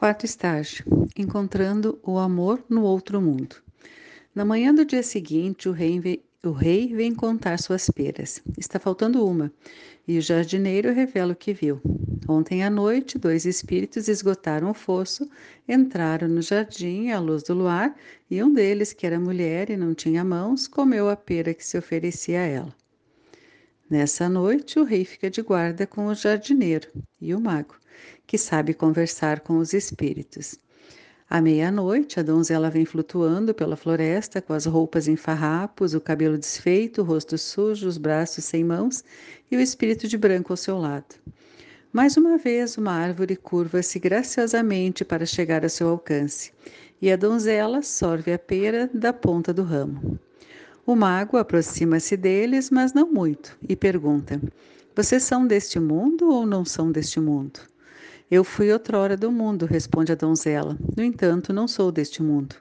Quarto estágio: encontrando o amor no outro mundo. Na manhã do dia seguinte, o rei, vem, o rei vem contar suas peras. Está faltando uma, e o jardineiro revela o que viu. Ontem à noite, dois espíritos esgotaram o fosso, entraram no jardim à luz do luar, e um deles, que era mulher e não tinha mãos, comeu a pera que se oferecia a ela. Nessa noite, o rei fica de guarda com o jardineiro e o mago que sabe conversar com os espíritos. À meia-noite, a donzela vem flutuando pela floresta com as roupas em farrapos, o cabelo desfeito, o rosto sujo, os braços sem mãos e o espírito de branco ao seu lado. Mais uma vez, uma árvore curva-se graciosamente para chegar a seu alcance, e a donzela sorve a pera da ponta do ramo. O mago aproxima-se deles, mas não muito, e pergunta: Vocês são deste mundo ou não são deste mundo? Eu fui outrora do mundo, responde a donzela. No entanto, não sou deste mundo.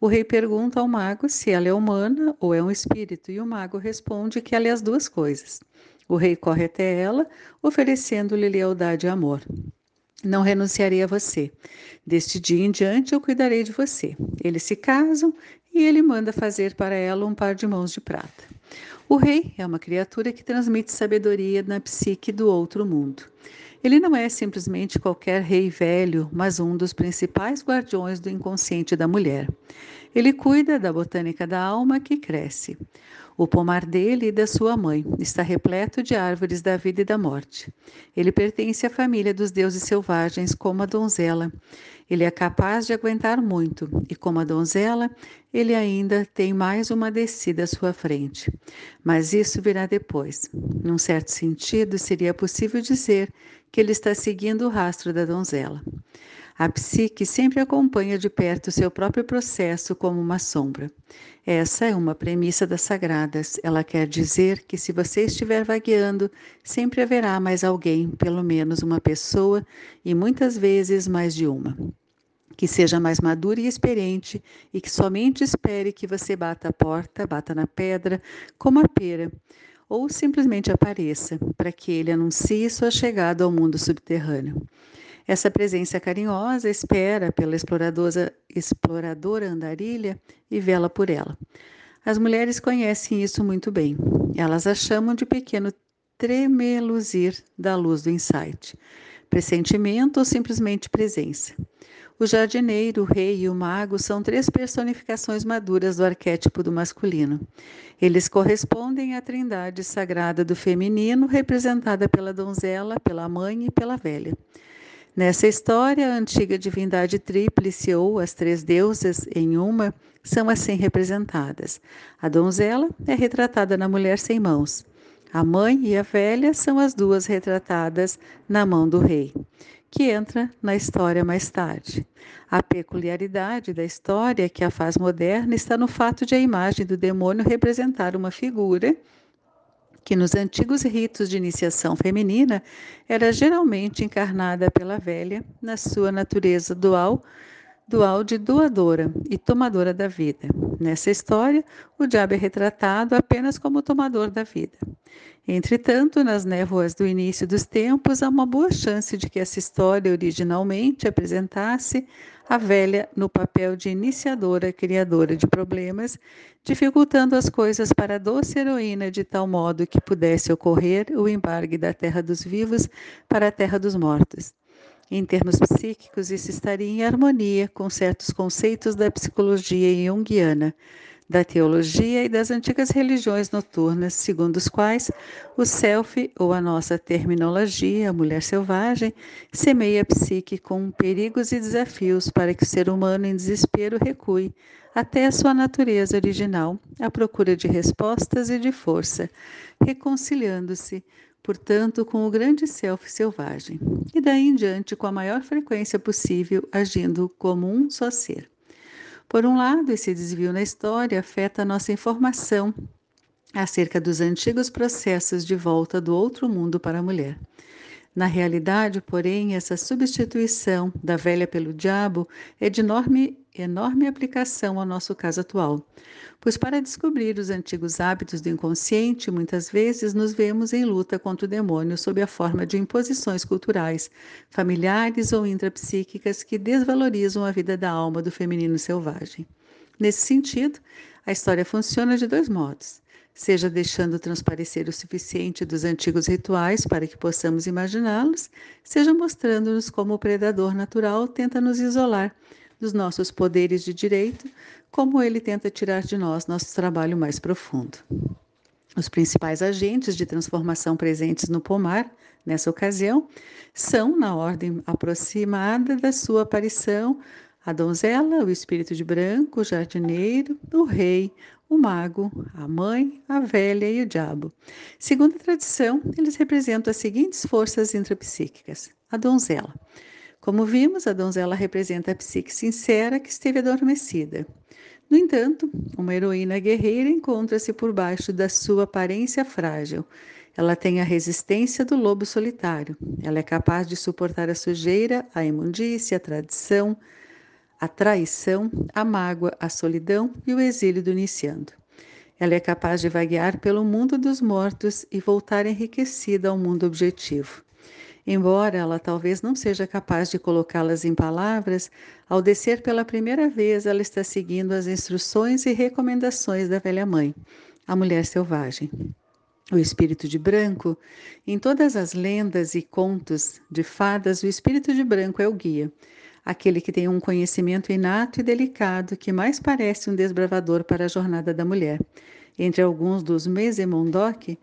O rei pergunta ao mago se ela é humana ou é um espírito, e o mago responde que ela é as duas coisas. O rei corre até ela, oferecendo-lhe lealdade e amor. Não renunciarei a você. Deste dia em diante eu cuidarei de você. Eles se casam e ele manda fazer para ela um par de mãos de prata. O rei é uma criatura que transmite sabedoria na psique do outro mundo. Ele não é simplesmente qualquer rei velho, mas um dos principais guardiões do inconsciente da mulher. Ele cuida da botânica da alma que cresce. O pomar dele e da sua mãe está repleto de árvores da vida e da morte. Ele pertence à família dos deuses selvagens, como a donzela. Ele é capaz de aguentar muito, e como a donzela, ele ainda tem mais uma descida à sua frente. Mas isso virá depois. Num certo sentido, seria possível dizer que ele está seguindo o rastro da donzela. A psique sempre acompanha de perto seu próprio processo como uma sombra. Essa é uma premissa das sagradas. Ela quer dizer que se você estiver vagueando, sempre haverá mais alguém, pelo menos uma pessoa, e muitas vezes mais de uma. Que seja mais madura e experiente e que somente espere que você bata a porta, bata na pedra, como a pera, ou simplesmente apareça, para que ele anuncie sua chegada ao mundo subterrâneo. Essa presença carinhosa espera pela exploradora, exploradora andarilha e vela por ela. As mulheres conhecem isso muito bem. Elas a chamam de pequeno tremeluzir da luz do insight, pressentimento ou simplesmente presença. O jardineiro, o rei e o mago são três personificações maduras do arquétipo do masculino. Eles correspondem à trindade sagrada do feminino, representada pela donzela, pela mãe e pela velha. Nessa história, a antiga divindade tríplice ou as três deusas em uma são assim representadas. A donzela é retratada na mulher sem mãos. A mãe e a velha são as duas retratadas na mão do rei, que entra na história mais tarde. A peculiaridade da história que a faz moderna está no fato de a imagem do demônio representar uma figura que nos antigos ritos de iniciação feminina era geralmente encarnada pela velha na sua natureza dual, dual de doadora e tomadora da vida. Nessa história, o diabo é retratado apenas como tomador da vida. Entretanto, nas névoas do início dos tempos, há uma boa chance de que essa história originalmente apresentasse a velha no papel de iniciadora criadora de problemas, dificultando as coisas para a doce heroína de tal modo que pudesse ocorrer o embargue da terra dos vivos para a terra dos mortos. Em termos psíquicos, isso estaria em harmonia com certos conceitos da psicologia junguiana, da teologia e das antigas religiões noturnas, segundo os quais o self, ou a nossa terminologia, a mulher selvagem, semeia a psique com perigos e desafios para que o ser humano em desespero recue até a sua natureza original, à procura de respostas e de força, reconciliando-se, portanto, com o grande self selvagem, e daí em diante com a maior frequência possível, agindo como um só ser. Por um lado, esse desvio na história afeta a nossa informação acerca dos antigos processos de volta do outro mundo para a mulher. Na realidade, porém, essa substituição da velha pelo diabo é de enorme, enorme aplicação ao nosso caso atual. Pois, para descobrir os antigos hábitos do inconsciente, muitas vezes nos vemos em luta contra o demônio sob a forma de imposições culturais, familiares ou intrapsíquicas que desvalorizam a vida da alma do feminino selvagem. Nesse sentido, a história funciona de dois modos seja deixando transparecer o suficiente dos antigos rituais para que possamos imaginá-los, seja mostrando-nos como o predador natural tenta nos isolar dos nossos poderes de direito, como ele tenta tirar de nós nosso trabalho mais profundo. Os principais agentes de transformação presentes no pomar, nessa ocasião, são, na ordem aproximada da sua aparição, a donzela, o espírito de branco, o jardineiro, o rei, o mago, a mãe, a velha e o diabo. Segundo a tradição, eles representam as seguintes forças intrapsíquicas: a donzela. Como vimos, a donzela representa a psique sincera que esteve adormecida. No entanto, uma heroína guerreira encontra-se por baixo da sua aparência frágil. Ela tem a resistência do lobo solitário. Ela é capaz de suportar a sujeira, a imundícia, a tradição, a traição, a mágoa, a solidão e o exílio do iniciando. Ela é capaz de vaguear pelo mundo dos mortos e voltar enriquecida ao mundo objetivo. Embora ela talvez não seja capaz de colocá-las em palavras, ao descer pela primeira vez ela está seguindo as instruções e recomendações da velha mãe, a mulher selvagem. O espírito de branco, em todas as lendas e contos de fadas, o espírito de branco é o guia aquele que tem um conhecimento inato e delicado que mais parece um desbravador para a jornada da mulher. Entre alguns dos Mesemondoc,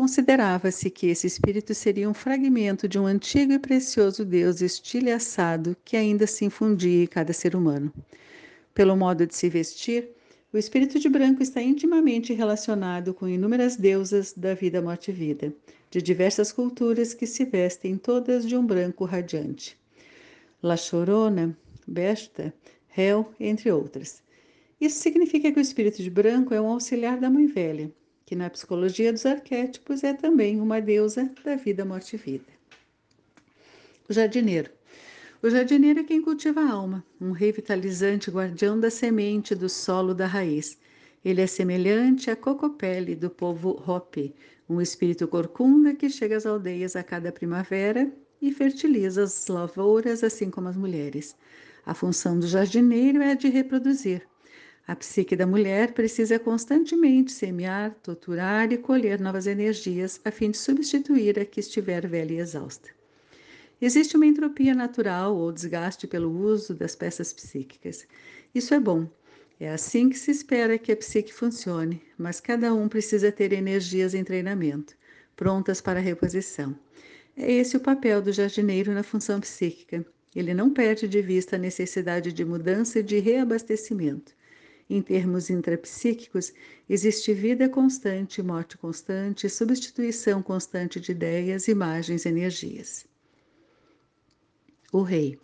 considerava-se que esse espírito seria um fragmento de um antigo e precioso Deus estilhaçado que ainda se infundia em cada ser humano. Pelo modo de se vestir, o espírito de branco está intimamente relacionado com inúmeras deusas da vida, morte e vida, de diversas culturas que se vestem todas de um branco radiante. La Chorona, Besta, Hel, entre outras. Isso significa que o espírito de branco é um auxiliar da mãe velha, que na psicologia dos arquétipos é também uma deusa da vida, morte e vida. O jardineiro. O jardineiro é quem cultiva a alma, um revitalizante guardião da semente do solo da raiz. Ele é semelhante à cocopele do povo Hopi, um espírito corcunda que chega às aldeias a cada primavera e fertiliza as lavouras, assim como as mulheres. A função do jardineiro é a de reproduzir. A psique da mulher precisa constantemente semear, torturar e colher novas energias a fim de substituir a que estiver velha e exausta. Existe uma entropia natural ou desgaste pelo uso das peças psíquicas. Isso é bom. É assim que se espera que a psique funcione, mas cada um precisa ter energias em treinamento, prontas para reposição. É esse o papel do jardineiro na função psíquica. Ele não perde de vista a necessidade de mudança e de reabastecimento. Em termos intrapsíquicos, existe vida constante, morte constante, substituição constante de ideias, imagens, energias. O rei.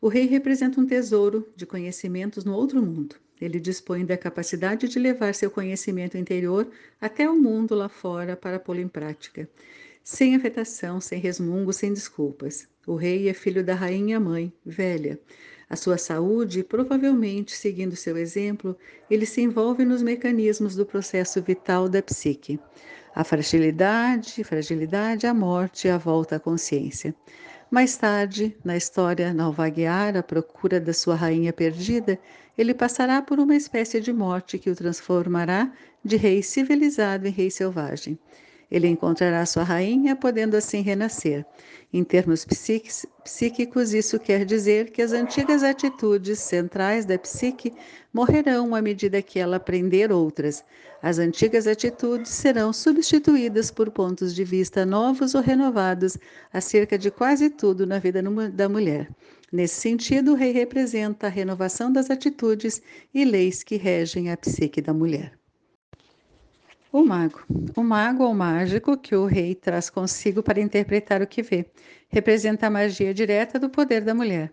O rei representa um tesouro de conhecimentos no outro mundo. Ele dispõe da capacidade de levar seu conhecimento interior até o mundo lá fora para pô-lo em prática sem afetação, sem resmungo, sem desculpas. O rei é filho da rainha mãe, velha. A sua saúde, provavelmente seguindo seu exemplo, ele se envolve nos mecanismos do processo vital da psique. A fragilidade, fragilidade, a morte e a volta à consciência. Mais tarde, na história Nalvaguiar, à procura da sua rainha perdida, ele passará por uma espécie de morte que o transformará de rei civilizado em rei selvagem. Ele encontrará sua rainha, podendo assim renascer. Em termos psíquicos, isso quer dizer que as antigas atitudes centrais da psique morrerão à medida que ela aprender outras. As antigas atitudes serão substituídas por pontos de vista novos ou renovados acerca de quase tudo na vida da mulher. Nesse sentido, o rei representa a renovação das atitudes e leis que regem a psique da mulher. O mago. O mago ou mágico que o rei traz consigo para interpretar o que vê. Representa a magia direta do poder da mulher.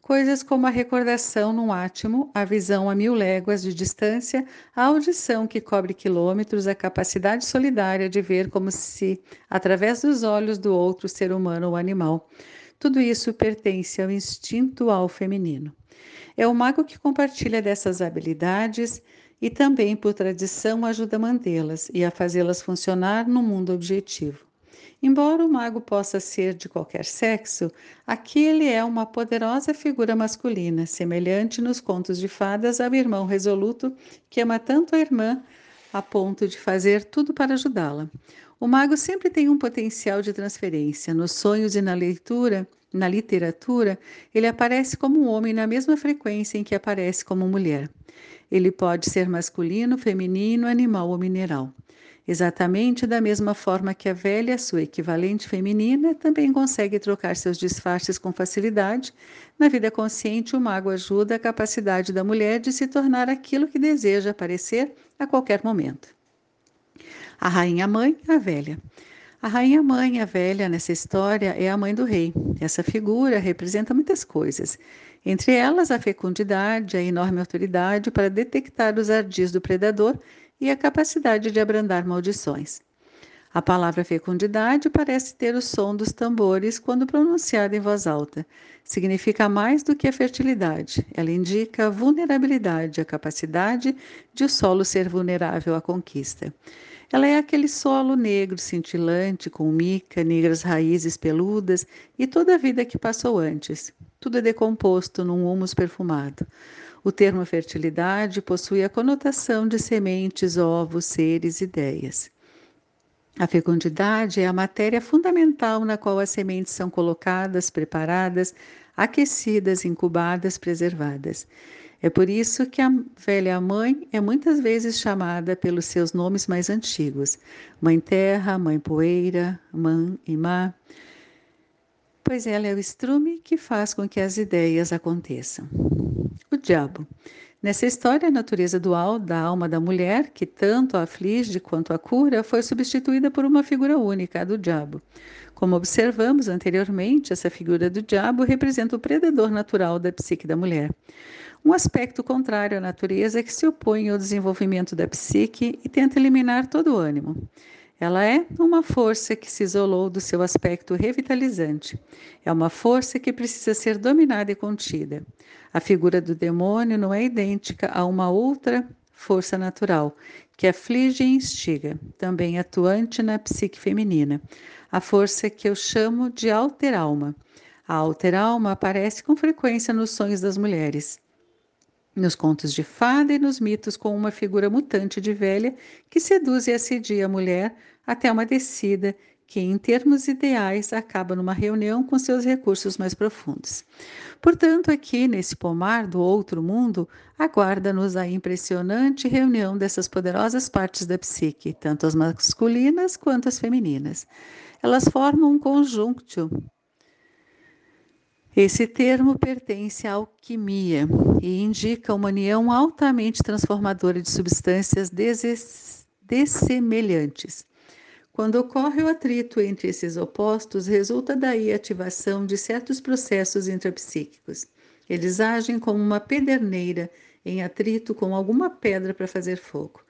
Coisas como a recordação num átimo, a visão a mil léguas de distância, a audição que cobre quilômetros, a capacidade solidária de ver como se, através dos olhos do outro ser humano ou animal. Tudo isso pertence ao instinto ao feminino. É o mago que compartilha dessas habilidades e também, por tradição, ajuda a mantê-las e a fazê-las funcionar no mundo objetivo. Embora o mago possa ser de qualquer sexo, aqui ele é uma poderosa figura masculina, semelhante nos contos de fadas ao irmão resoluto que ama tanto a irmã a ponto de fazer tudo para ajudá-la. O mago sempre tem um potencial de transferência. Nos sonhos e na leitura, na literatura, ele aparece como homem na mesma frequência em que aparece como mulher. Ele pode ser masculino, feminino, animal ou mineral. Exatamente da mesma forma que a velha, sua equivalente feminina, também consegue trocar seus disfarces com facilidade, na vida consciente o mago ajuda a capacidade da mulher de se tornar aquilo que deseja parecer a qualquer momento. A rainha mãe, a velha. A rainha mãe, a velha, nessa história, é a mãe do rei. Essa figura representa muitas coisas, entre elas a fecundidade, a enorme autoridade para detectar os ardis do predador e a capacidade de abrandar maldições. A palavra fecundidade parece ter o som dos tambores quando pronunciada em voz alta. Significa mais do que a fertilidade. Ela indica a vulnerabilidade, a capacidade de o solo ser vulnerável à conquista. Ela é aquele solo negro cintilante, com mica, negras raízes peludas e toda a vida que passou antes. Tudo é decomposto num humus perfumado. O termo fertilidade possui a conotação de sementes, ovos, seres, ideias. A fecundidade é a matéria fundamental na qual as sementes são colocadas, preparadas, aquecidas, incubadas, preservadas. É por isso que a velha mãe é muitas vezes chamada pelos seus nomes mais antigos: Mãe Terra, Mãe Poeira, Mãe Imá, pois ela é o estrume que faz com que as ideias aconteçam o diabo. Nessa história, a natureza dual da alma da mulher, que tanto a aflige quanto a cura, foi substituída por uma figura única, a do diabo. Como observamos anteriormente, essa figura do diabo representa o predador natural da psique da mulher. Um aspecto contrário à natureza que se opõe ao desenvolvimento da psique e tenta eliminar todo o ânimo. Ela é uma força que se isolou do seu aspecto revitalizante. É uma força que precisa ser dominada e contida. A figura do demônio não é idêntica a uma outra força natural, que aflige e instiga, também atuante na psique feminina. A força que eu chamo de alter-alma. A alter-alma aparece com frequência nos sonhos das mulheres nos contos de fada e nos mitos com uma figura mutante de velha que seduz e assedia a mulher até uma descida que, em termos ideais, acaba numa reunião com seus recursos mais profundos. Portanto, aqui nesse pomar do outro mundo, aguarda-nos a impressionante reunião dessas poderosas partes da psique, tanto as masculinas quanto as femininas. Elas formam um conjunto esse termo pertence à alquimia e indica uma união altamente transformadora de substâncias dessemelhantes. Quando ocorre o atrito entre esses opostos, resulta daí a ativação de certos processos intrapsíquicos. Eles agem como uma pederneira em atrito com alguma pedra para fazer fogo.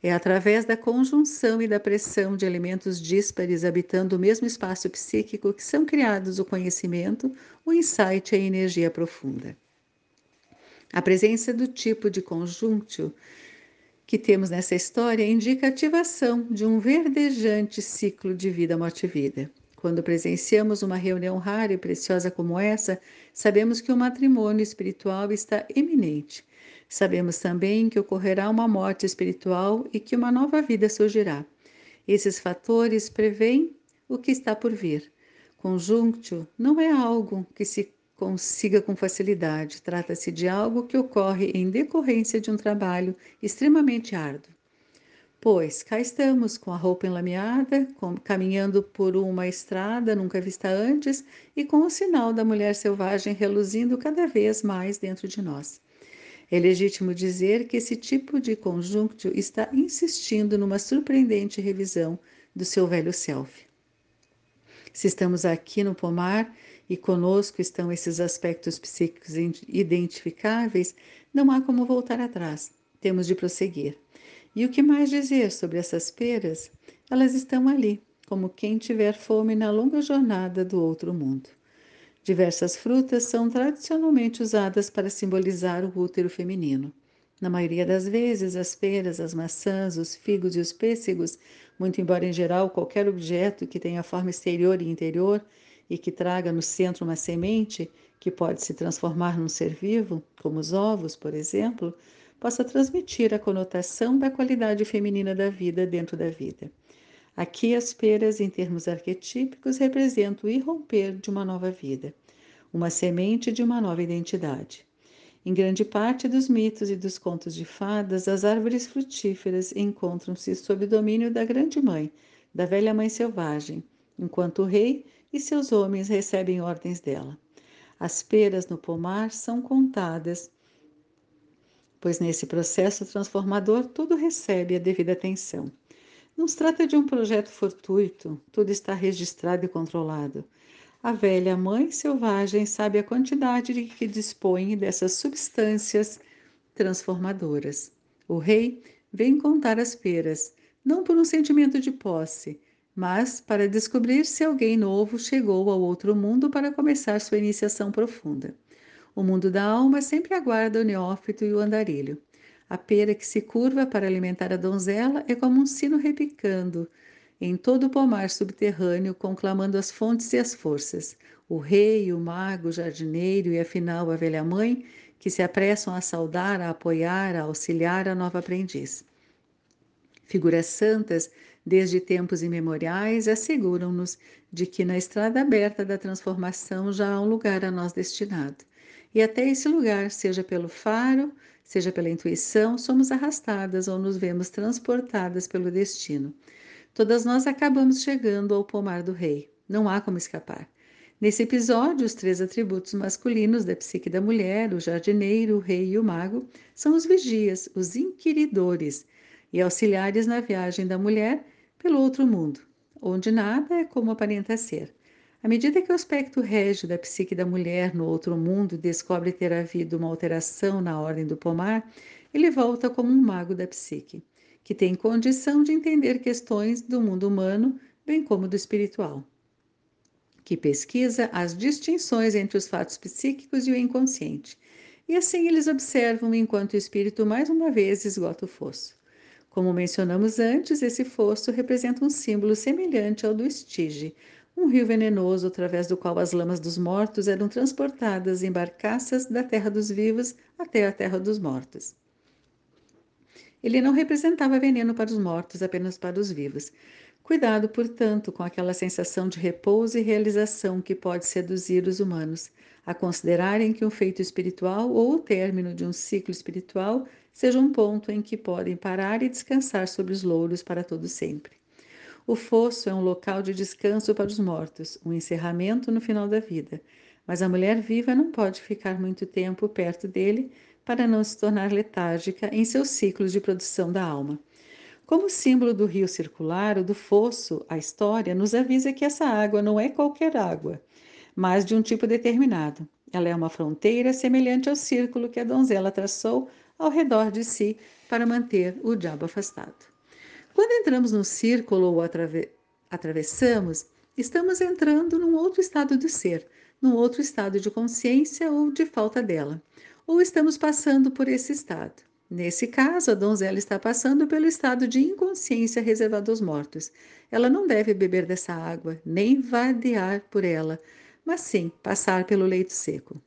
É através da conjunção e da pressão de elementos díspares habitando o mesmo espaço psíquico que são criados o conhecimento, o insight e a energia profunda. A presença do tipo de conjunto que temos nessa história indica a ativação de um verdejante ciclo de vida-morte-vida. Quando presenciamos uma reunião rara e preciosa como essa, sabemos que o matrimônio espiritual está eminente Sabemos também que ocorrerá uma morte espiritual e que uma nova vida surgirá. Esses fatores preveem o que está por vir. Conjunto não é algo que se consiga com facilidade, trata-se de algo que ocorre em decorrência de um trabalho extremamente árduo. Pois cá estamos com a roupa enlameada, com, caminhando por uma estrada nunca vista antes e com o sinal da mulher selvagem reluzindo cada vez mais dentro de nós. É legítimo dizer que esse tipo de conjunto está insistindo numa surpreendente revisão do seu velho self. Se estamos aqui no pomar e conosco estão esses aspectos psíquicos identificáveis, não há como voltar atrás. Temos de prosseguir. E o que mais dizer sobre essas peras? Elas estão ali, como quem tiver fome na longa jornada do outro mundo. Diversas frutas são tradicionalmente usadas para simbolizar o útero feminino. Na maioria das vezes, as peras, as maçãs, os figos e os pêssegos, muito embora em geral qualquer objeto que tenha forma exterior e interior e que traga no centro uma semente, que pode se transformar num ser vivo, como os ovos, por exemplo, possa transmitir a conotação da qualidade feminina da vida dentro da vida. Aqui, as peras, em termos arquetípicos, representam o irromper de uma nova vida, uma semente de uma nova identidade. Em grande parte dos mitos e dos contos de fadas, as árvores frutíferas encontram-se sob o domínio da Grande Mãe, da velha Mãe Selvagem, enquanto o rei e seus homens recebem ordens dela. As peras no pomar são contadas, pois nesse processo transformador tudo recebe a devida atenção. Não se trata de um projeto fortuito, tudo está registrado e controlado. A velha mãe selvagem sabe a quantidade de que dispõe dessas substâncias transformadoras. O rei vem contar as peras, não por um sentimento de posse, mas para descobrir se alguém novo chegou ao outro mundo para começar sua iniciação profunda. O mundo da alma sempre aguarda o neófito e o andarilho. A pera que se curva para alimentar a donzela é como um sino repicando em todo o pomar subterrâneo, conclamando as fontes e as forças. O rei, o mago, o jardineiro e, afinal, a velha mãe, que se apressam a saudar, a apoiar, a auxiliar a nova aprendiz. Figuras santas, desde tempos imemoriais, asseguram-nos de que na estrada aberta da transformação já há um lugar a nós destinado. E até esse lugar, seja pelo faro, seja pela intuição, somos arrastadas ou nos vemos transportadas pelo destino. Todas nós acabamos chegando ao pomar do rei. Não há como escapar. Nesse episódio, os três atributos masculinos da psique da mulher, o jardineiro, o rei e o mago, são os vigias, os inquiridores e auxiliares na viagem da mulher pelo outro mundo, onde nada é como aparenta ser. À medida que o aspecto régio da psique da mulher no outro mundo descobre ter havido uma alteração na ordem do pomar, ele volta como um mago da psique, que tem condição de entender questões do mundo humano, bem como do espiritual, que pesquisa as distinções entre os fatos psíquicos e o inconsciente. E assim eles observam enquanto o espírito mais uma vez esgota o fosso. Como mencionamos antes, esse fosso representa um símbolo semelhante ao do estige, um rio venenoso através do qual as lamas dos mortos eram transportadas em barcaças da terra dos vivos até a terra dos mortos. Ele não representava veneno para os mortos, apenas para os vivos. Cuidado, portanto, com aquela sensação de repouso e realização que pode seduzir os humanos, a considerarem que um feito espiritual ou o término de um ciclo espiritual seja um ponto em que podem parar e descansar sobre os louros para todo sempre. O fosso é um local de descanso para os mortos, um encerramento no final da vida. Mas a mulher viva não pode ficar muito tempo perto dele para não se tornar letárgica em seus ciclos de produção da alma. Como símbolo do rio circular, o do fosso, a história nos avisa que essa água não é qualquer água, mas de um tipo determinado. Ela é uma fronteira semelhante ao círculo que a donzela traçou ao redor de si para manter o diabo afastado. Quando entramos no círculo ou atrave atravessamos, estamos entrando num outro estado do ser, num outro estado de consciência ou de falta dela, ou estamos passando por esse estado. Nesse caso, a donzela está passando pelo estado de inconsciência reservado aos mortos. Ela não deve beber dessa água, nem vadear por ela, mas sim passar pelo leito seco.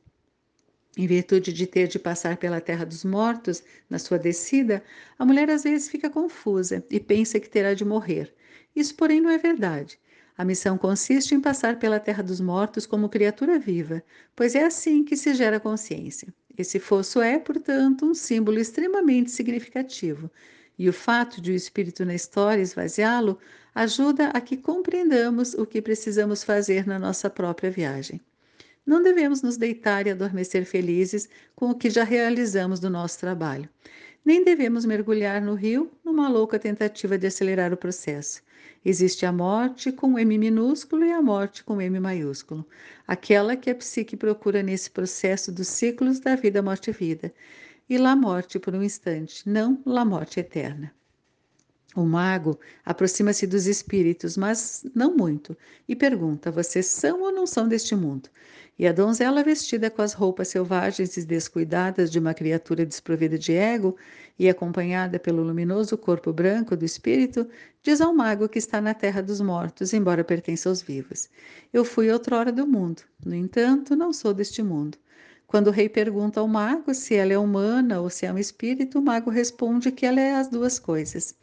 Em virtude de ter de passar pela terra dos mortos na sua descida, a mulher às vezes fica confusa e pensa que terá de morrer. Isso, porém, não é verdade. A missão consiste em passar pela terra dos mortos como criatura viva, pois é assim que se gera consciência. Esse fosso é, portanto, um símbolo extremamente significativo, e o fato de o espírito na história esvaziá-lo ajuda a que compreendamos o que precisamos fazer na nossa própria viagem. Não devemos nos deitar e adormecer felizes com o que já realizamos do nosso trabalho. Nem devemos mergulhar no rio numa louca tentativa de acelerar o processo. Existe a morte com M minúsculo e a morte com M maiúsculo, aquela que a psique procura nesse processo dos ciclos da vida, morte e vida, e lá morte por um instante, não lá morte eterna. O mago aproxima-se dos espíritos, mas não muito, e pergunta: Vocês são ou não são deste mundo? E a donzela, vestida com as roupas selvagens e descuidadas de uma criatura desprovida de ego e acompanhada pelo luminoso corpo branco do espírito, diz ao mago que está na terra dos mortos, embora pertença aos vivos. Eu fui outrora do mundo, no entanto, não sou deste mundo. Quando o rei pergunta ao mago se ela é humana ou se é um espírito, o mago responde que ela é as duas coisas.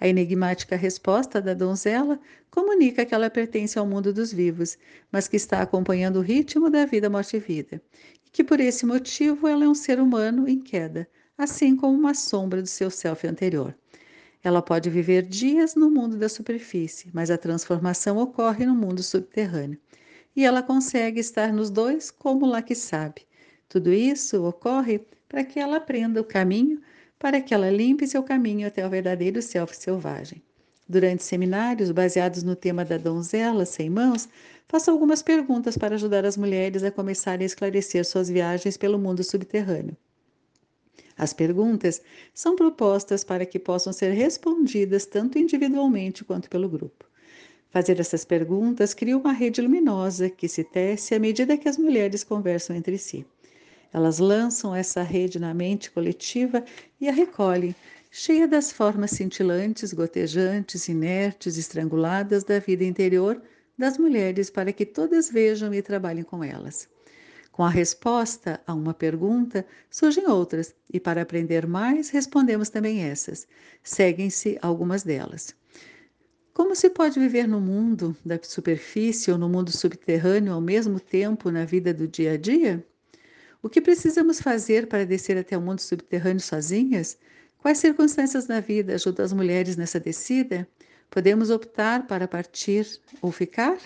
A enigmática resposta da donzela comunica que ela pertence ao mundo dos vivos, mas que está acompanhando o ritmo da vida, morte e vida, e que por esse motivo ela é um ser humano em queda, assim como uma sombra do seu self anterior. Ela pode viver dias no mundo da superfície, mas a transformação ocorre no mundo subterrâneo. E ela consegue estar nos dois como lá que sabe. Tudo isso ocorre para que ela aprenda o caminho para que ela limpe seu caminho até o verdadeiro self selvagem. Durante seminários baseados no tema da donzela sem mãos, faço algumas perguntas para ajudar as mulheres a começarem a esclarecer suas viagens pelo mundo subterrâneo. As perguntas são propostas para que possam ser respondidas tanto individualmente quanto pelo grupo. Fazer essas perguntas cria uma rede luminosa que se tece à medida que as mulheres conversam entre si. Elas lançam essa rede na mente coletiva e a recolhem, cheia das formas cintilantes, gotejantes, inertes, estranguladas da vida interior das mulheres, para que todas vejam e trabalhem com elas. Com a resposta a uma pergunta, surgem outras, e para aprender mais, respondemos também essas. Seguem-se algumas delas. Como se pode viver no mundo da superfície ou no mundo subterrâneo ao mesmo tempo na vida do dia a dia? O que precisamos fazer para descer até o mundo subterrâneo sozinhas? Quais circunstâncias na vida ajudam as mulheres nessa descida? Podemos optar para partir ou ficar?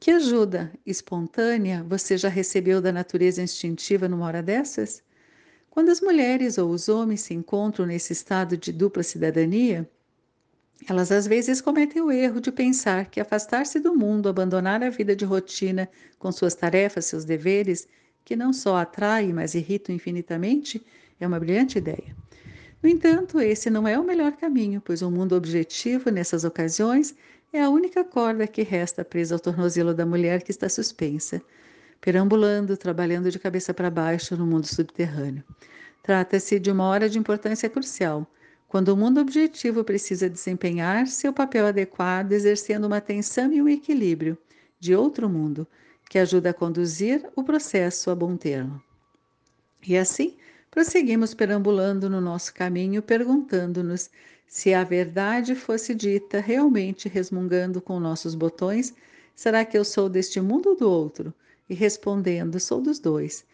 Que ajuda espontânea você já recebeu da natureza instintiva numa hora dessas? Quando as mulheres ou os homens se encontram nesse estado de dupla cidadania, elas às vezes cometem o erro de pensar que afastar-se do mundo, abandonar a vida de rotina com suas tarefas, seus deveres que não só atraem, mas irritam infinitamente, é uma brilhante ideia. No entanto, esse não é o melhor caminho, pois o mundo objetivo, nessas ocasiões, é a única corda que resta presa ao tornozelo da mulher que está suspensa, perambulando, trabalhando de cabeça para baixo no mundo subterrâneo. Trata-se de uma hora de importância crucial, quando o mundo objetivo precisa desempenhar seu papel adequado, exercendo uma tensão e um equilíbrio de outro mundo, que ajuda a conduzir o processo a bom termo. E assim, prosseguimos perambulando no nosso caminho, perguntando-nos se a verdade fosse dita realmente resmungando com nossos botões, será que eu sou deste mundo ou do outro? E respondendo, sou dos dois.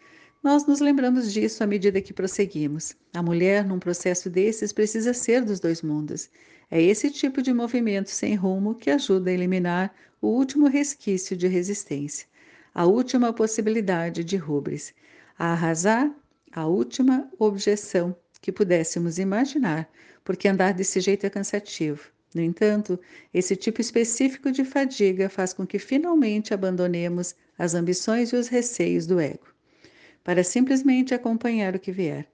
Nós nos lembramos disso à medida que prosseguimos. A mulher, num processo desses, precisa ser dos dois mundos. É esse tipo de movimento sem rumo que ajuda a eliminar o último resquício de resistência a última possibilidade de rubris, a arrasar a última objeção que pudéssemos imaginar, porque andar desse jeito é cansativo. No entanto, esse tipo específico de fadiga faz com que finalmente abandonemos as ambições e os receios do ego, para simplesmente acompanhar o que vier.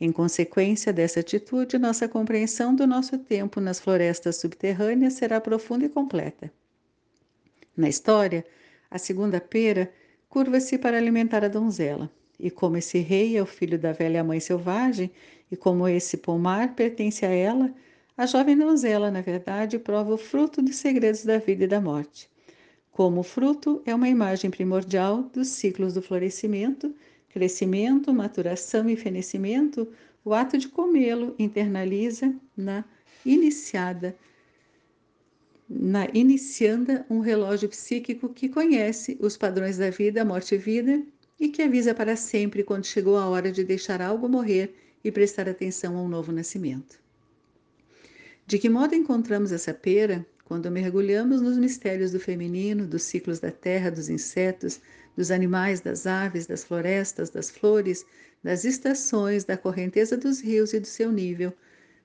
Em consequência dessa atitude, nossa compreensão do nosso tempo nas florestas subterrâneas será profunda e completa. Na história, a segunda pera curva-se para alimentar a donzela. E como esse rei é o filho da velha mãe selvagem, e como esse pomar pertence a ela, a jovem donzela, na verdade, prova o fruto dos segredos da vida e da morte. Como o fruto é uma imagem primordial dos ciclos do florescimento, crescimento, maturação e fenecimento, o ato de comê-lo internaliza na iniciada na, iniciando um relógio psíquico que conhece os padrões da vida, morte e vida e que avisa para sempre quando chegou a hora de deixar algo morrer e prestar atenção ao novo nascimento. De que modo encontramos essa pera quando mergulhamos nos mistérios do feminino, dos ciclos da terra, dos insetos, dos animais, das aves, das florestas, das flores, das estações, da correnteza dos rios e do seu nível,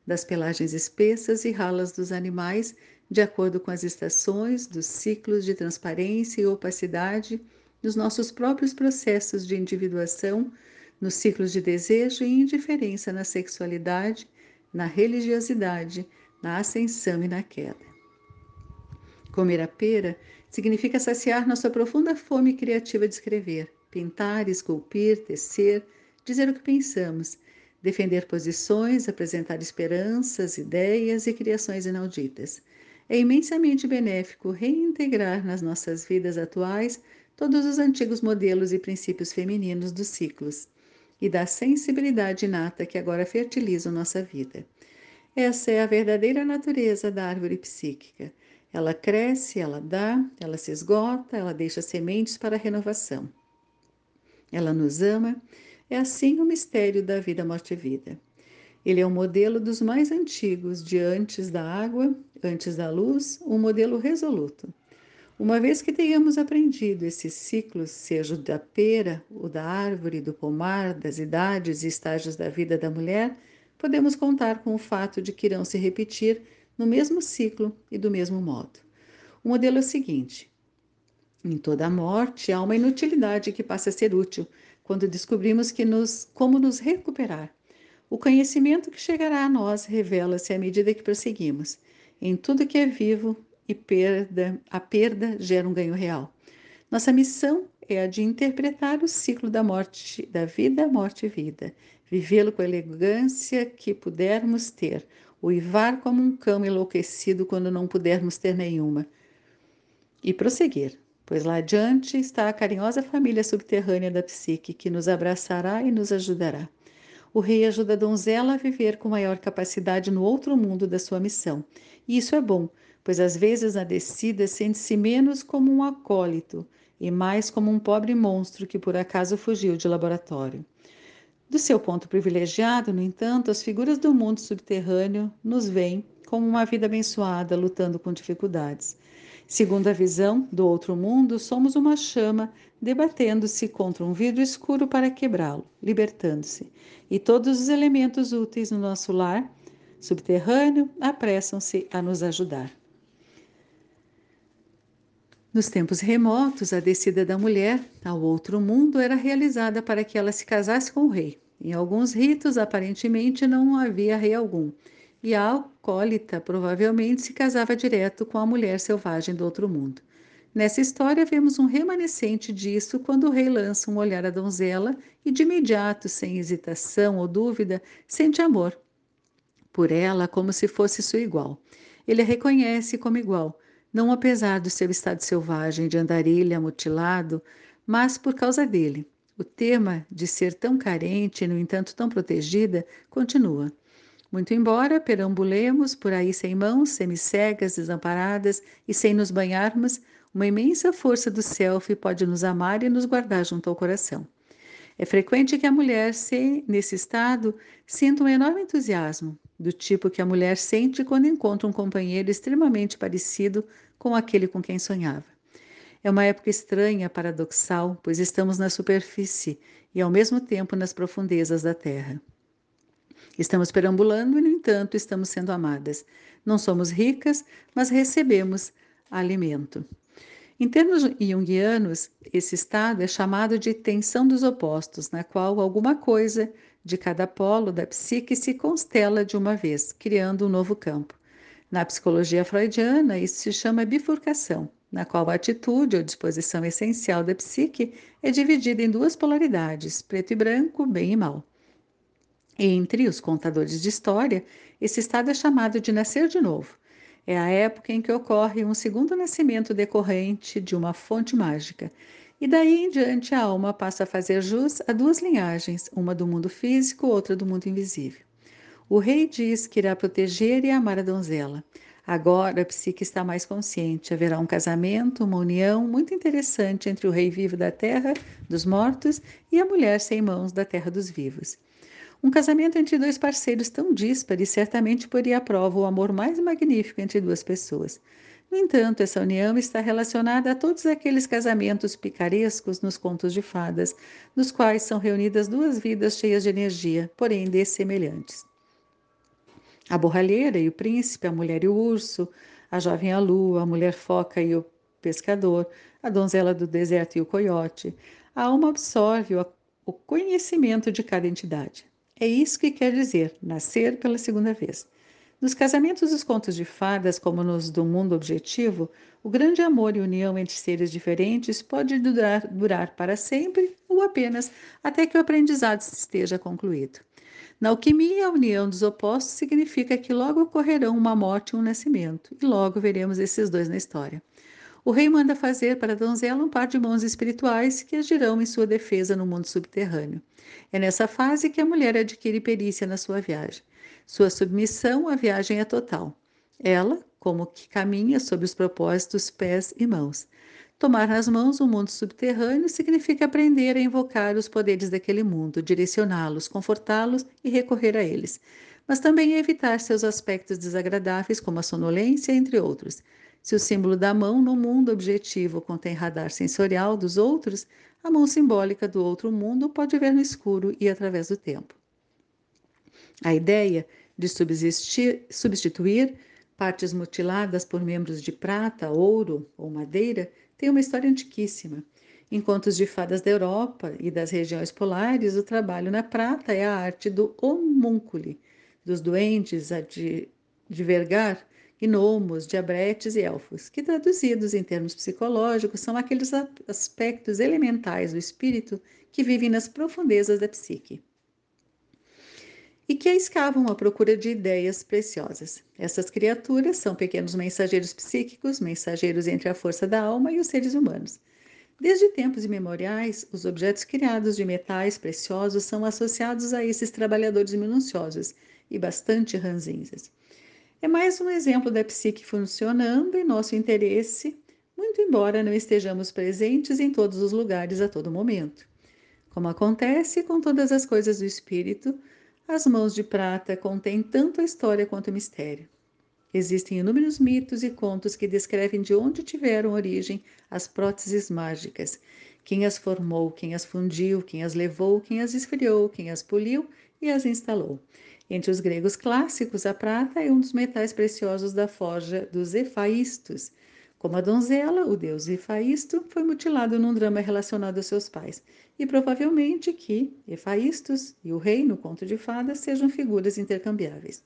das pelagens espessas e ralas dos animais de acordo com as estações, dos ciclos de transparência e opacidade, nos nossos próprios processos de individuação, nos ciclos de desejo e indiferença na sexualidade, na religiosidade, na ascensão e na queda. Comer a pera significa saciar nossa profunda fome criativa de escrever, pintar, esculpir, tecer, dizer o que pensamos, defender posições, apresentar esperanças, ideias e criações inauditas. É imensamente benéfico reintegrar nas nossas vidas atuais todos os antigos modelos e princípios femininos dos ciclos e da sensibilidade inata que agora fertilizam nossa vida. Essa é a verdadeira natureza da árvore psíquica. Ela cresce, ela dá, ela se esgota, ela deixa sementes para a renovação. Ela nos ama, é assim o mistério da vida, morte e vida. Ele é um modelo dos mais antigos, de antes da água, antes da luz, um modelo resoluto. Uma vez que tenhamos aprendido esses ciclos, seja o da pera, o da árvore, do pomar, das idades e estágios da vida da mulher, podemos contar com o fato de que irão se repetir no mesmo ciclo e do mesmo modo. O modelo é o seguinte: em toda morte há uma inutilidade que passa a ser útil quando descobrimos que nos, como nos recuperar. O conhecimento que chegará a nós revela-se à medida que prosseguimos. Em tudo que é vivo e perda, a perda gera um ganho real. Nossa missão é a de interpretar o ciclo da morte, da vida, morte e vida, vivê-lo com a elegância que pudermos ter, uivar como um cão enlouquecido quando não pudermos ter nenhuma. E prosseguir, pois lá adiante está a carinhosa família subterrânea da psique que nos abraçará e nos ajudará. O rei ajuda a donzela a viver com maior capacidade no outro mundo da sua missão. E isso é bom, pois às vezes na descida sente-se menos como um acólito e mais como um pobre monstro que por acaso fugiu de laboratório. Do seu ponto privilegiado, no entanto, as figuras do mundo subterrâneo nos veem como uma vida abençoada lutando com dificuldades. Segundo a visão do outro mundo, somos uma chama debatendo-se contra um vidro escuro para quebrá-lo, libertando-se. E todos os elementos úteis no nosso lar subterrâneo apressam-se a nos ajudar. Nos tempos remotos, a descida da mulher ao outro mundo era realizada para que ela se casasse com o rei. Em alguns ritos, aparentemente, não havia rei algum, e a alcoólita provavelmente se casava direto com a mulher selvagem do outro mundo. Nessa história, vemos um remanescente disso quando o rei lança um olhar à donzela e, de imediato, sem hesitação ou dúvida, sente amor por ela como se fosse sua igual. Ele a reconhece como igual não apesar do seu estado selvagem de andarilha mutilado, mas por causa dele. O tema de ser tão carente e, no entanto, tão protegida continua. Muito embora perambulemos por aí sem mãos, semi-cegas, desamparadas e sem nos banharmos, uma imensa força do self pode nos amar e nos guardar junto ao coração. É frequente que a mulher, se, nesse estado, sinta um enorme entusiasmo, do tipo que a mulher sente quando encontra um companheiro extremamente parecido com aquele com quem sonhava. É uma época estranha, paradoxal, pois estamos na superfície e ao mesmo tempo nas profundezas da terra. Estamos perambulando e, no entanto, estamos sendo amadas. Não somos ricas, mas recebemos alimento. Em termos junguianos, esse estado é chamado de tensão dos opostos, na qual alguma coisa de cada polo da psique se constela de uma vez, criando um novo campo. Na psicologia freudiana, isso se chama bifurcação, na qual a atitude ou disposição essencial da psique é dividida em duas polaridades, preto e branco, bem e mal. Entre os contadores de história, esse estado é chamado de nascer de novo é a época em que ocorre um segundo nascimento decorrente de uma fonte mágica. E daí em diante a alma passa a fazer jus a duas linhagens, uma do mundo físico, outra do mundo invisível. O rei diz que irá proteger e amar a donzela. Agora a psique está mais consciente. Haverá um casamento, uma união muito interessante entre o rei vivo da terra dos mortos e a mulher sem mãos da terra dos vivos. Um casamento entre dois parceiros tão díspares certamente poria à prova o amor mais magnífico entre duas pessoas. No entanto, essa união está relacionada a todos aqueles casamentos picarescos nos contos de fadas, nos quais são reunidas duas vidas cheias de energia, porém dessemelhantes. A borralheira e o príncipe, a mulher e o urso, a jovem a lua, a mulher foca e o pescador, a donzela do deserto e o coiote. A alma absorve o conhecimento de cada entidade. É isso que quer dizer nascer pela segunda vez. Nos casamentos dos contos de fadas, como nos do mundo objetivo, o grande amor e união entre seres diferentes pode durar, durar para sempre ou apenas até que o aprendizado esteja concluído. Na alquimia, a união dos opostos significa que logo ocorrerão uma morte e um nascimento, e logo veremos esses dois na história. O rei manda fazer para a donzela um par de mãos espirituais que agirão em sua defesa no mundo subterrâneo. É nessa fase que a mulher adquire perícia na sua viagem. Sua submissão à viagem é total. Ela, como que caminha sob os propósitos pés e mãos. Tomar nas mãos o mundo subterrâneo significa aprender a invocar os poderes daquele mundo, direcioná-los, confortá-los e recorrer a eles, mas também evitar seus aspectos desagradáveis, como a sonolência, entre outros. Se o símbolo da mão no mundo objetivo contém radar sensorial dos outros, a mão simbólica do outro mundo pode ver no escuro e através do tempo. A ideia de substituir partes mutiladas por membros de prata, ouro ou madeira tem uma história antiquíssima. Em contos de fadas da Europa e das regiões polares, o trabalho na prata é a arte do homúnculi, dos duendes a de, de vergar, gnomos, diabretes e elfos, que traduzidos em termos psicológicos são aqueles aspectos elementais do espírito que vivem nas profundezas da psique e que a escavam à procura de ideias preciosas. Essas criaturas são pequenos mensageiros psíquicos, mensageiros entre a força da alma e os seres humanos. Desde tempos imemoriais, os objetos criados de metais preciosos são associados a esses trabalhadores minuciosos e bastante ranzinhas. É mais um exemplo da psique funcionando em nosso interesse, muito embora não estejamos presentes em todos os lugares a todo momento. Como acontece com todas as coisas do espírito, as mãos de prata contêm tanto a história quanto o mistério. Existem inúmeros mitos e contos que descrevem de onde tiveram origem as próteses mágicas, quem as formou, quem as fundiu, quem as levou, quem as esfriou, quem as poliu e as instalou. Entre os gregos clássicos, a prata é um dos metais preciosos da forja dos Efaístos, como a donzela, o deus Efaísto foi mutilado num drama relacionado a seus pais, e provavelmente que Efaístos e o rei no conto de fadas sejam figuras intercambiáveis.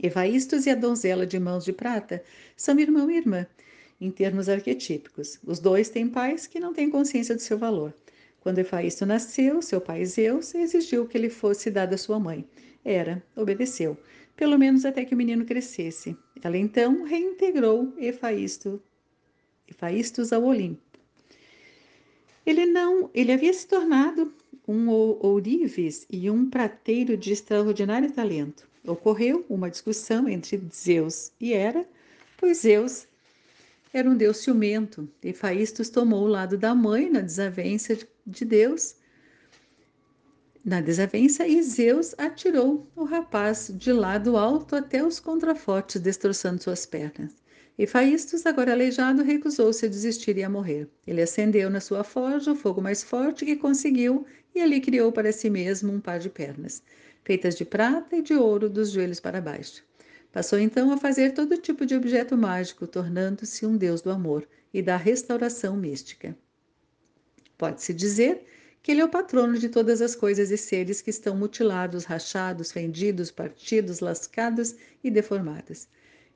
Efaístos e a donzela de mãos de prata são irmão e irmã, em termos arquetípicos. Os dois têm pais que não têm consciência do seu valor. Quando Efaísto nasceu, seu pai Zeus exigiu que ele fosse dado à sua mãe. Era, obedeceu pelo menos até que o menino crescesse. Ela então reintegrou Efaísto, Efaístos ao Olimpo. Ele não, ele havia se tornado um ourives e um prateiro de extraordinário talento. Ocorreu uma discussão entre Zeus e Hera, pois Zeus era um deus ciumento. Efaístos tomou o lado da mãe na desavença de Deus na desavença, Zeus atirou o rapaz de lado alto até os contrafortes, destroçando suas pernas. E Faístos, agora aleijado, recusou-se a desistir e a morrer. Ele acendeu na sua forja o fogo mais forte que conseguiu e ali criou para si mesmo um par de pernas, feitas de prata e de ouro dos joelhos para baixo. Passou então a fazer todo tipo de objeto mágico, tornando-se um deus do amor e da restauração mística. Pode-se dizer que ele é o patrono de todas as coisas e seres que estão mutilados, rachados, fendidos, partidos, lascados e deformados.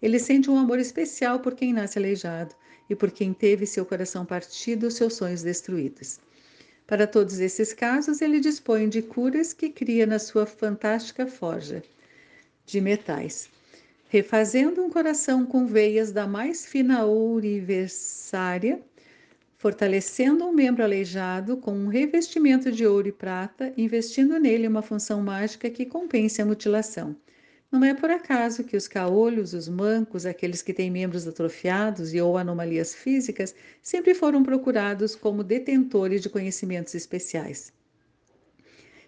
Ele sente um amor especial por quem nasce aleijado e por quem teve seu coração partido, seus sonhos destruídos. Para todos esses casos, ele dispõe de curas que cria na sua fantástica forja de metais, refazendo um coração com veias da mais fina ouriversária fortalecendo um membro aleijado com um revestimento de ouro e prata, investindo nele uma função mágica que compense a mutilação. Não é por acaso que os caolhos, os mancos, aqueles que têm membros atrofiados e ou anomalias físicas, sempre foram procurados como detentores de conhecimentos especiais.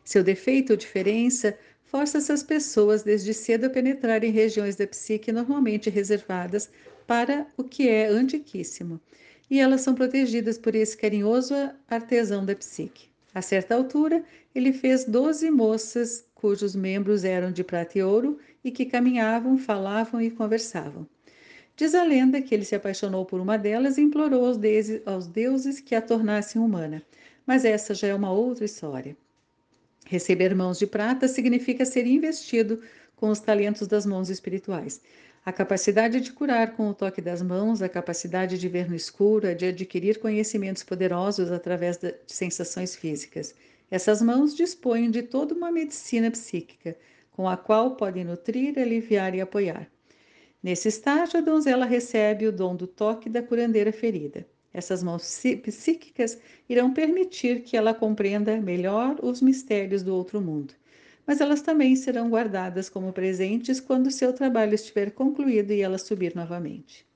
Seu defeito ou diferença força essas pessoas desde cedo a penetrar em regiões da psique normalmente reservadas para o que é antiquíssimo e elas são protegidas por esse carinhoso artesão da psique. A certa altura, ele fez doze moças cujos membros eram de prata e ouro e que caminhavam, falavam e conversavam. Diz a lenda que ele se apaixonou por uma delas e implorou aos, deuses, aos deuses que a tornassem humana, mas essa já é uma outra história. Receber mãos de prata significa ser investido com os talentos das mãos espirituais. A capacidade de curar com o toque das mãos, a capacidade de ver no escuro, a de adquirir conhecimentos poderosos através de sensações físicas. Essas mãos dispõem de toda uma medicina psíquica, com a qual podem nutrir, aliviar e apoiar. Nesse estágio, a donzela recebe o dom do toque da curandeira ferida. Essas mãos psíquicas irão permitir que ela compreenda melhor os mistérios do outro mundo. Mas elas também serão guardadas como presentes quando seu trabalho estiver concluído e ela subir novamente.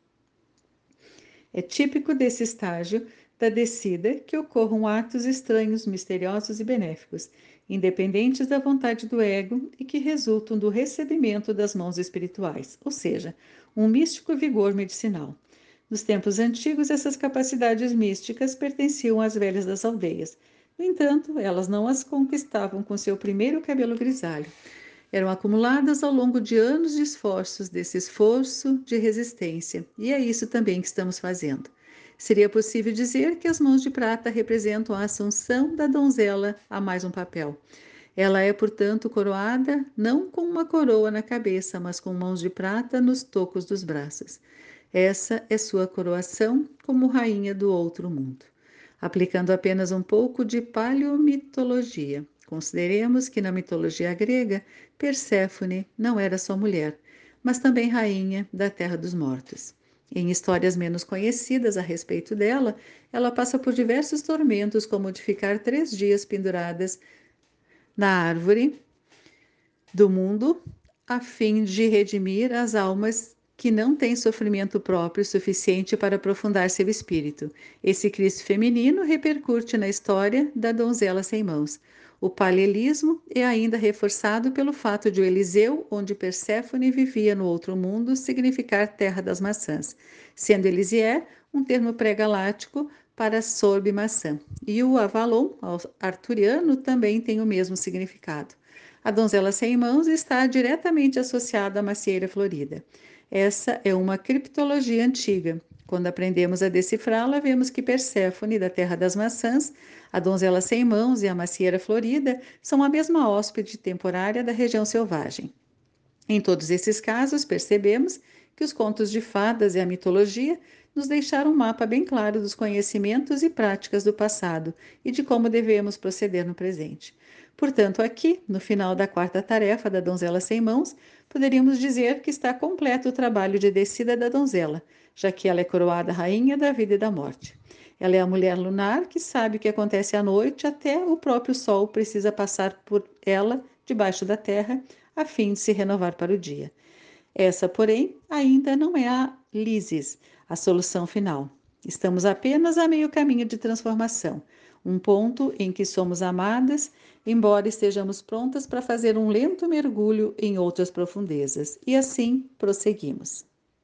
É típico desse estágio da descida que ocorram atos estranhos, misteriosos e benéficos, independentes da vontade do ego e que resultam do recebimento das mãos espirituais, ou seja, um místico vigor medicinal. Nos tempos antigos, essas capacidades místicas pertenciam às velhas das aldeias. No entanto, elas não as conquistavam com seu primeiro cabelo grisalho. Eram acumuladas ao longo de anos de esforços, desse esforço de resistência, e é isso também que estamos fazendo. Seria possível dizer que as mãos de prata representam a assunção da donzela a mais um papel. Ela é, portanto, coroada não com uma coroa na cabeça, mas com mãos de prata nos tocos dos braços. Essa é sua coroação como rainha do outro mundo. Aplicando apenas um pouco de paleomitologia, consideremos que na mitologia grega, Perséfone não era só mulher, mas também rainha da terra dos mortos. Em histórias menos conhecidas a respeito dela, ela passa por diversos tormentos, como de ficar três dias penduradas na árvore do mundo, a fim de redimir as almas que não tem sofrimento próprio suficiente para aprofundar seu espírito. Esse Cristo feminino repercute na história da donzela sem mãos. O paralelismo é ainda reforçado pelo fato de o Eliseu, onde Perséfone vivia no outro mundo, significar terra das maçãs, sendo Elisier um termo pré-galáctico para sorbe maçã. E o Avalon, arturiano, também tem o mesmo significado. A donzela sem mãos está diretamente associada à macieira florida. Essa é uma criptologia antiga. Quando aprendemos a decifrá-la, vemos que Perséfone, da Terra das Maçãs, a donzela sem mãos e a macieira florida são a mesma hóspede temporária da região selvagem. Em todos esses casos, percebemos que os contos de fadas e a mitologia nos deixaram um mapa bem claro dos conhecimentos e práticas do passado e de como devemos proceder no presente. Portanto, aqui, no final da quarta tarefa da donzela sem mãos, poderíamos dizer que está completo o trabalho de descida da donzela, já que ela é coroada rainha da vida e da morte. Ela é a mulher lunar que sabe o que acontece à noite, até o próprio sol precisa passar por ela debaixo da terra, a fim de se renovar para o dia. Essa, porém, ainda não é a lisis, a solução final. Estamos apenas a meio caminho de transformação, um ponto em que somos amadas embora estejamos prontas para fazer um lento mergulho em outras profundezas. E assim prosseguimos.